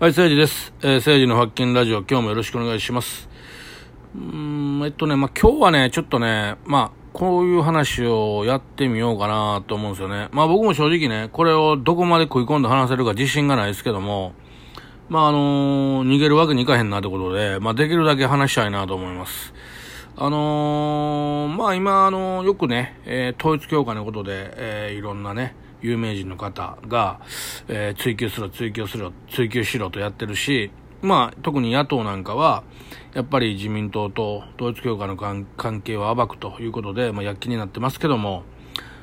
はい、誠治です。えー、誠治の発見ラジオ、今日もよろしくお願いします。うん、えっとね、まあ、今日はね、ちょっとね、まあ、こういう話をやってみようかなと思うんですよね。まあ、僕も正直ね、これをどこまで食い込んで話せるか自信がないですけども、まあ、あのー逃げるわけにいかへんなってことで、まあ、できるだけ話したいなと思います。あのーまあ今、あのーよくね、えー統一教会のことで、えーいろんなね、有名人の方が、えー追求すろ、追求すろ、追求しろとやってるし、まあ特に野党なんかは、やっぱり自民党と統一教会の関係を暴くということで、まあ躍起になってますけども、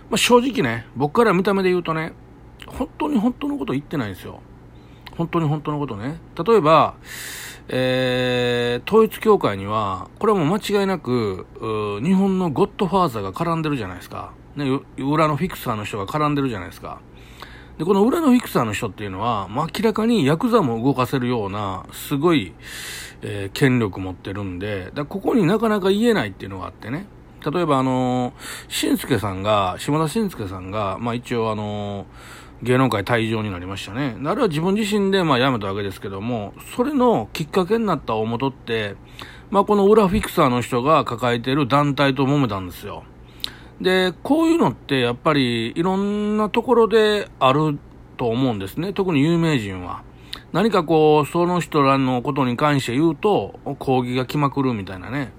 まあ正直ね、僕から見た目で言うとね、本当に本当のこと言ってないんですよ。本当に本当のことね。例えば、えー、統一教会には、これはもう間違いなく、日本のゴッドファーザーが絡んでるじゃないですか。ね、裏のフィクサーの人が絡んでるじゃないですか。で、この裏のフィクサーの人っていうのは、まあ、明らかにヤクザも動かせるような、すごい、えー権力持ってるんで、だここになかなか言えないっていうのがあってね。例えばあのー、しんすけさんが、島田しんすけさんが、まあ一応あのー芸能界退場になりましたね。あれは自分自身でまあ辞めたわけですけども、それのきっかけになった大元って、まあこの裏フィクサーの人が抱えてる団体と揉めたんですよ。で、こういうのってやっぱりいろんなところであると思うんですね。特に有名人は。何かこう、その人らのことに関して言うと、抗議が来まくるみたいなね。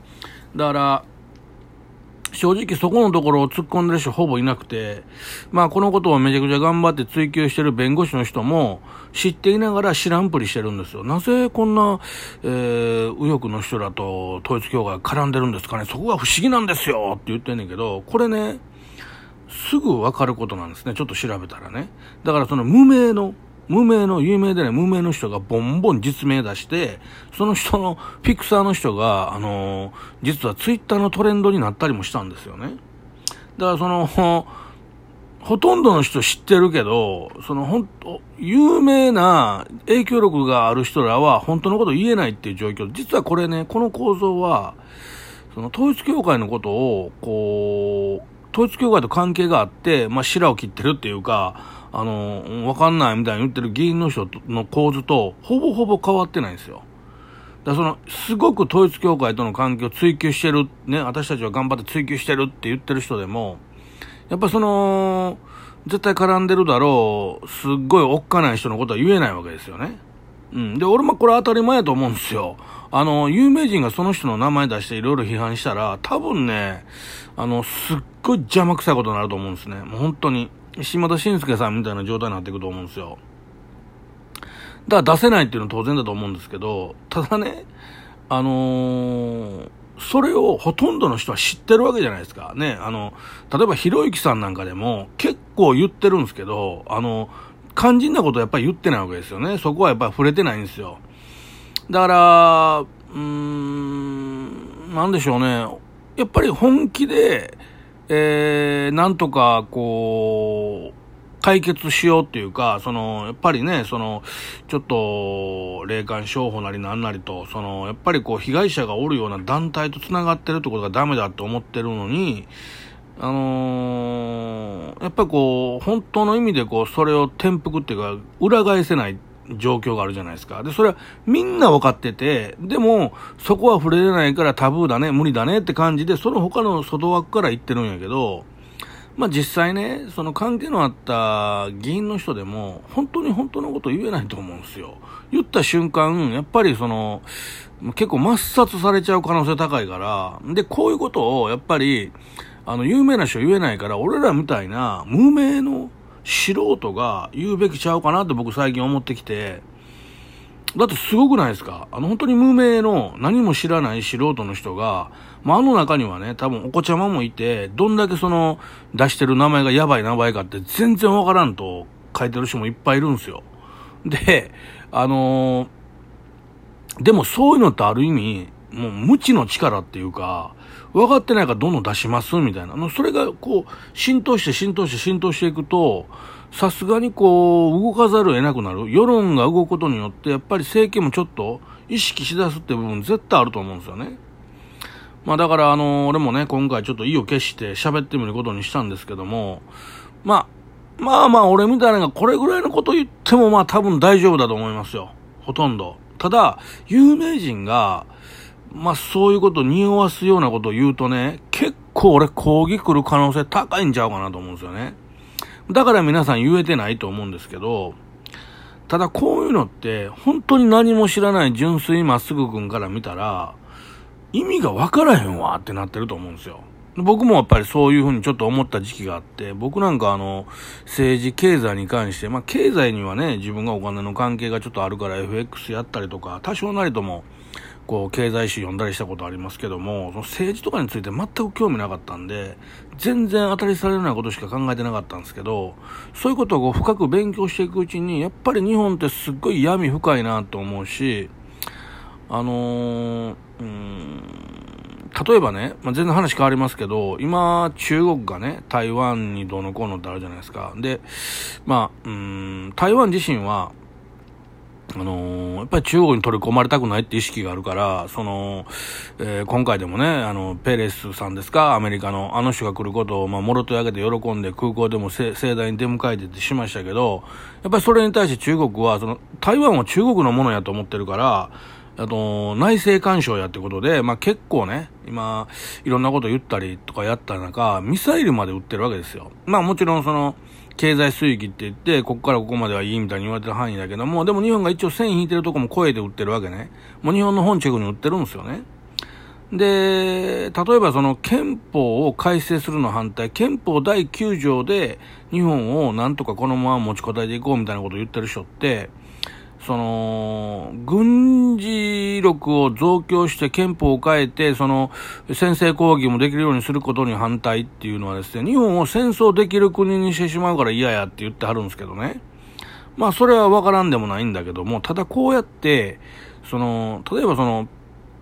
だから、正直そこのところを突っ込んでる人ほぼいなくて、まあこのことをめちゃくちゃ頑張って追求してる弁護士の人も知っていながら知らんぷりしてるんですよ。なぜこんな、えー、右翼の人らと統一教会が絡んでるんですかねそこが不思議なんですよって言ってんねんけど、これね、すぐわかることなんですね。ちょっと調べたらね。だからその無名の、無名の、有名でない無名の人がボンボン実名出して、その人の、フィクサーの人が、あのー実はツイッターのトレンドになったりもしたんですよね。だからその、ほとんどの人知ってるけど、その本当、有名な影響力がある人らは本当のこと言えないっていう状況。実はこれね、この構造は、その統一教会のことを、こう、統一教会と関係があって、まあ、白を切ってるっていうか、あの、わかんないみたいに言ってる議員の人の構図と、ほぼほぼ変わってないんですよ。だからその、すごく統一教会との関係を追求してる、ね、私たちは頑張って追求してるって言ってる人でも、やっぱその、絶対絡んでるだろう、すっごいおっかない人のことは言えないわけですよね。うん。で、俺もこれ当たり前やと思うんですよ。あの、有名人がその人の名前出していろいろ批判したら、多分ね、あの、すっごい邪魔くさいことになると思うんですね。もう本当に。島田紳介さんみたいな状態になっていくと思うんですよ。だから出せないっていうのは当然だと思うんですけど、ただね、あのーそれをほとんどの人は知ってるわけじゃないですか。ね、あの、例えばひろゆきさんなんかでも結構言ってるんですけど、あの、肝心なことはやっぱり言ってないわけですよね。そこはやっぱり触れてないんですよ。だから、うーん、なんでしょうね。やっぱり本気で、えー、なんとか、こう、解決しようっていうか、その、やっぱりね、その、ちょっと、霊感商法なりなんなりと、その、やっぱりこう、被害者がおるような団体と繋がってるってことがダメだって思ってるのに、あのーやっぱりこう、本当の意味でこう、それを転覆っていうか、裏返せない状況があるじゃないですか。で、それはみんな分かってて、でも、そこは触れれないからタブーだね、無理だねって感じで、その他の外枠から言ってるんやけど、まあ実際ね、その関係のあった議員の人でも、本当に本当のこと言えないと思うんですよ。言った瞬間、やっぱりその、結構抹殺されちゃう可能性高いから、で、こういうことを、やっぱり、あの、有名な人言えないから、俺らみたいな無名の素人が言うべきちゃうかなって僕最近思ってきて、だってすごくないですか？あの本当に無名の何も知らない素人の人が、まあ、あの中にはね、多分お子ちゃまもいて、どんだけその出してる名前がやばい名前かって全然わからんと書いてる人もいっぱいいるんですよ。で、あのーでもそういうのってある意味、もう無知の力っていうか、分かってないからどんどん出しますみたいな。のそれがこう、浸透して浸透して浸透していくと、さすがにこう、動かざるを得なくなる。世論が動くことによって、やっぱり政権もちょっと意識しだすって部分絶対あると思うんですよね。まあだからあの、俺もね、今回ちょっと意を決して喋ってみることにしたんですけども、まあ、まあまあ俺みたいなのがこれぐらいのこと言ってもまあ多分大丈夫だと思いますよ。ほとんど。ただ、有名人が、まあ、そういうことを匂わすようなことを言うとね、結構俺抗議来る可能性高いんちゃうかなと思うんですよね。だから皆さん言えてないと思うんですけど、ただこういうのって、本当に何も知らない純粋まっすぐ君から見たら、意味がわからへんわってなってると思うんですよ。僕もやっぱりそういうふうにちょっと思った時期があって、僕なんかあの、政治、経済に関して、まあ経済にはね、自分がお金の関係がちょっとあるから FX やったりとか、多少なりとも、こう、経済誌読んだりしたことありますけども、その政治とかについて全く興味なかったんで、全然当たりされるようなことしか考えてなかったんですけど、そういうことをこう深く勉強していくうちに、やっぱり日本ってすっごい闇深いなと思うし、あのー、うん、例えばね、まあ、全然話変わりますけど、今、中国がね、台湾にどうのこうのってあるじゃないですか。で、まあ、うん、台湾自身は、あのー、やっぱり中国に取り込まれたくないって意識があるから、その、えー、今回でもね、あの、ペレスさんですか、アメリカの、あの人が来ることを、まあ、もろとやけて喜んで空港でも盛大に出迎えてってしましたけど、やっぱりそれに対して中国は、その、台湾は中国のものやと思ってるから、あと、内政干渉やってことで、まあ、結構ね、今、いろんなこと言ったりとかやった中、ミサイルまで撃ってるわけですよ。まあ、もちろんその、経済水域って言って、ここからここまではいいみたいに言われてる範囲だけども、でも日本が一応線引いてるとこも声で売ってるわけね。もう日本の本チェックに売ってるんですよね。で、例えばその憲法を改正するの反対、憲法第9条で日本をなんとかこのまま持ちこたえていこうみたいなことを言ってる人って、その、軍事力を増強して憲法を変えて、その、先制攻撃もできるようにすることに反対っていうのはですね、日本を戦争できる国にしてしまうから嫌やって言ってはるんですけどね。まあ、それはわからんでもないんだけども、ただこうやって、その、例えばその、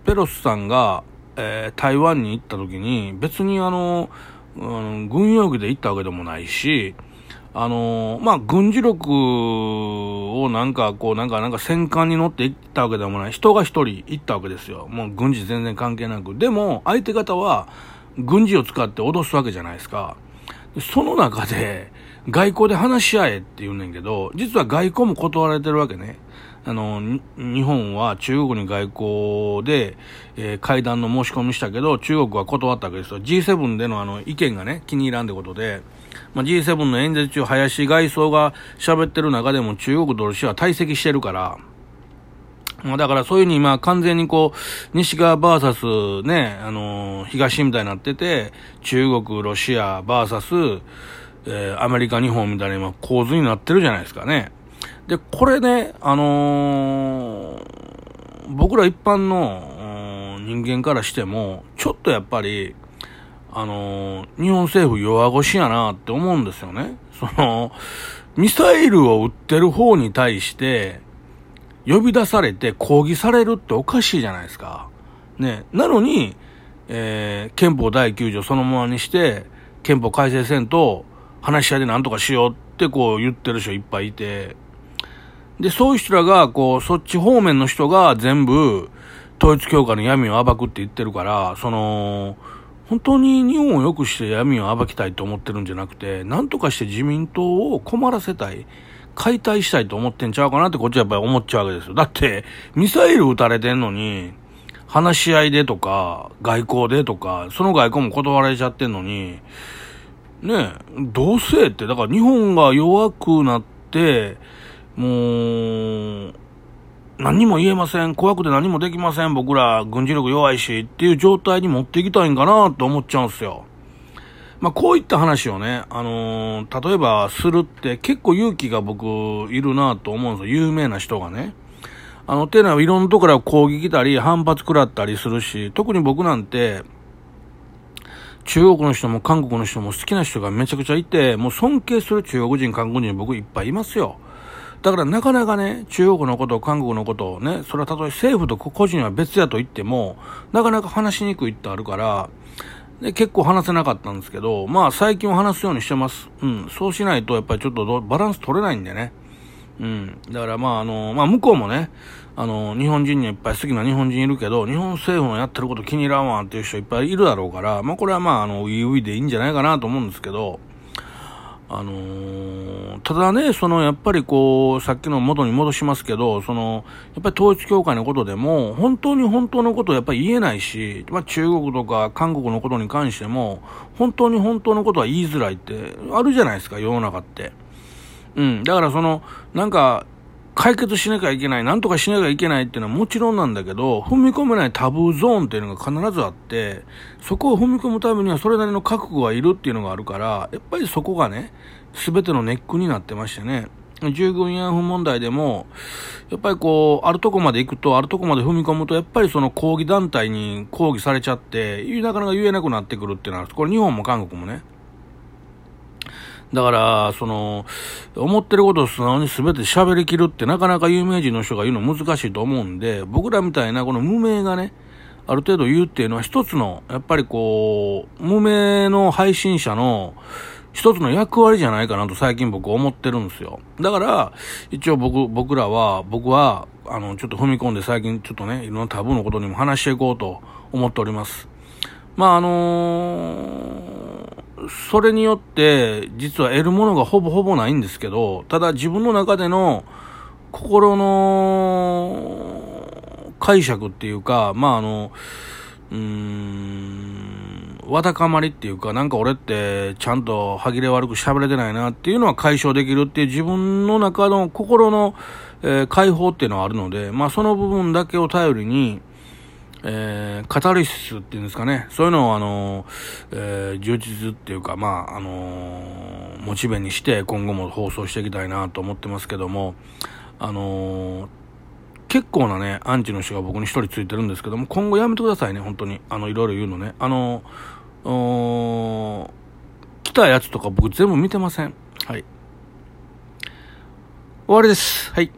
ペロスさんが、えー、台湾に行った時に、別にあの、うん、軍用機で行ったわけでもないし、あのー、まあ、軍事力をなんか、こう、なんか、なんか戦艦に乗って行ったわけでもない。人が一人行ったわけですよ。もう軍事全然関係なく。でも、相手方は、軍事を使って脅すわけじゃないですか。その中で、外交で話し合えって言うねんけど、実は外交も断られてるわけね。あの、日本は中国に外交で、えー、会談の申し込みしたけど、中国は断ったわけですよ。G7 でのあの、意見がね、気に入らんってことで、まあ、G7 の演説中、林外相が喋ってる中でも中国とロシアは退席してるから、まあ、だからそういうふうに今完全にこう、西側バーサスね、あのー、東みたいになってて、中国、ロシアバーサス、えー、アメリカ、日本みたいな今構図になってるじゃないですかね。で、これね、あのー、僕ら一般の人間からしても、ちょっとやっぱり、あの、日本政府弱腰やなって思うんですよね。その、ミサイルを撃ってる方に対して、呼び出されて抗議されるっておかしいじゃないですか。ね。なのに、えー、憲法第9条そのままにして、憲法改正せんと、話し合いで何とかしようってこう言ってる人いっぱいいて、で、そういう人らが、こう、そっち方面の人が全部、統一教会の闇を暴くって言ってるから、その、本当に日本を良くして闇を暴きたいと思ってるんじゃなくて、なんとかして自民党を困らせたい。解体したいと思ってんちゃうかなってこっちはやっぱり思っちゃうわけですよ。だって、ミサイル撃たれてんのに、話し合いでとか、外交でとか、その外交も断られちゃってんのに、ねえ、どうせって、だから日本が弱くなって、もう、何も言えません。怖くて何もできません。僕ら軍事力弱いしっていう状態に持っていきたいんかなと思っちゃうんですよ。まあ、こういった話をね、あのー、例えばするって結構勇気が僕いるなと思うんですよ。有名な人がね。あの、ていうのは、いろんなところから攻撃来たり、反発食らったりするし、特に僕なんて、中国の人も韓国の人も好きな人がめちゃくちゃいて、もう尊敬する中国人、韓国人僕いっぱいいますよ。だからなかなかね、中国のこと、韓国のことをね、それはたとえ政府と個人は別やと言っても、なかなか話しにくいってあるから、で、結構話せなかったんですけど、まあ最近は話すようにしてます。うん。そうしないとやっぱりちょっとバランス取れないんでね。うん。だからまああの、まあ向こうもね、あの、日本人にいっぱい好きな日本人いるけど、日本政府のやってること気に入らんわっていう人いっぱいいるだろうから、まあこれはまああの、ウィウィでいいんじゃないかなと思うんですけど、あのー、ただね、そのやっぱりこう、さっきの元に戻しますけど、その、やっぱり統一教会のことでも、本当に本当のことをやっぱり言えないし、まあ中国とか韓国のことに関しても、本当に本当のことは言いづらいってあるじゃないですか、世の中って。うん。だからその、なんか、解決しなきゃいけない、なんとかしなきゃいけないっていうのはもちろんなんだけど、踏み込めないタブーゾーンっていうのが必ずあって、そこを踏み込むためにはそれなりの覚悟がいるっていうのがあるから、やっぱりそこがね、すべてのネックになってましてね。従軍慰安婦問題でも、やっぱりこう、あるとこまで行くと、あるとこまで踏み込むと、やっぱりその抗議団体に抗議されちゃって、なかなか言えなくなってくるっていうのは、これ日本も韓国もね。だから、その、思ってることを素直に全て喋りきるってなかなか有名人の人が言うの難しいと思うんで、僕らみたいなこの無名がね、ある程度言うっていうのは一つの、やっぱりこう、無名の配信者の一つの役割じゃないかなと最近僕思ってるんですよ。だから、一応僕、僕らは、僕は、あの、ちょっと踏み込んで最近ちょっとね、いろんなタブーのことにも話していこうと思っております。まあ、あのーそれによって、実は得るものがほぼほぼないんですけど、ただ自分の中での心の解釈っていうか、まああの、うーん、わだかまりっていうか、なんか俺ってちゃんと歯切れ悪く喋れてないなっていうのは解消できるっていう自分の中の心の、えー、解放っていうのはあるので、まあその部分だけを頼りに、えー、カタルシスっていうんですかね、そういうのをあの、えー、充実っていうか、まあ、あの、モチベにして今後も放送していきたいなと思ってますけども、あの、結構なね、アンチの人が僕に一人ついてるんですけども、今後やめてくださいね、本当に。あの、いろいろ言うのね。あのー、来たやつとか僕全部見てません。はい。終わりです。はい。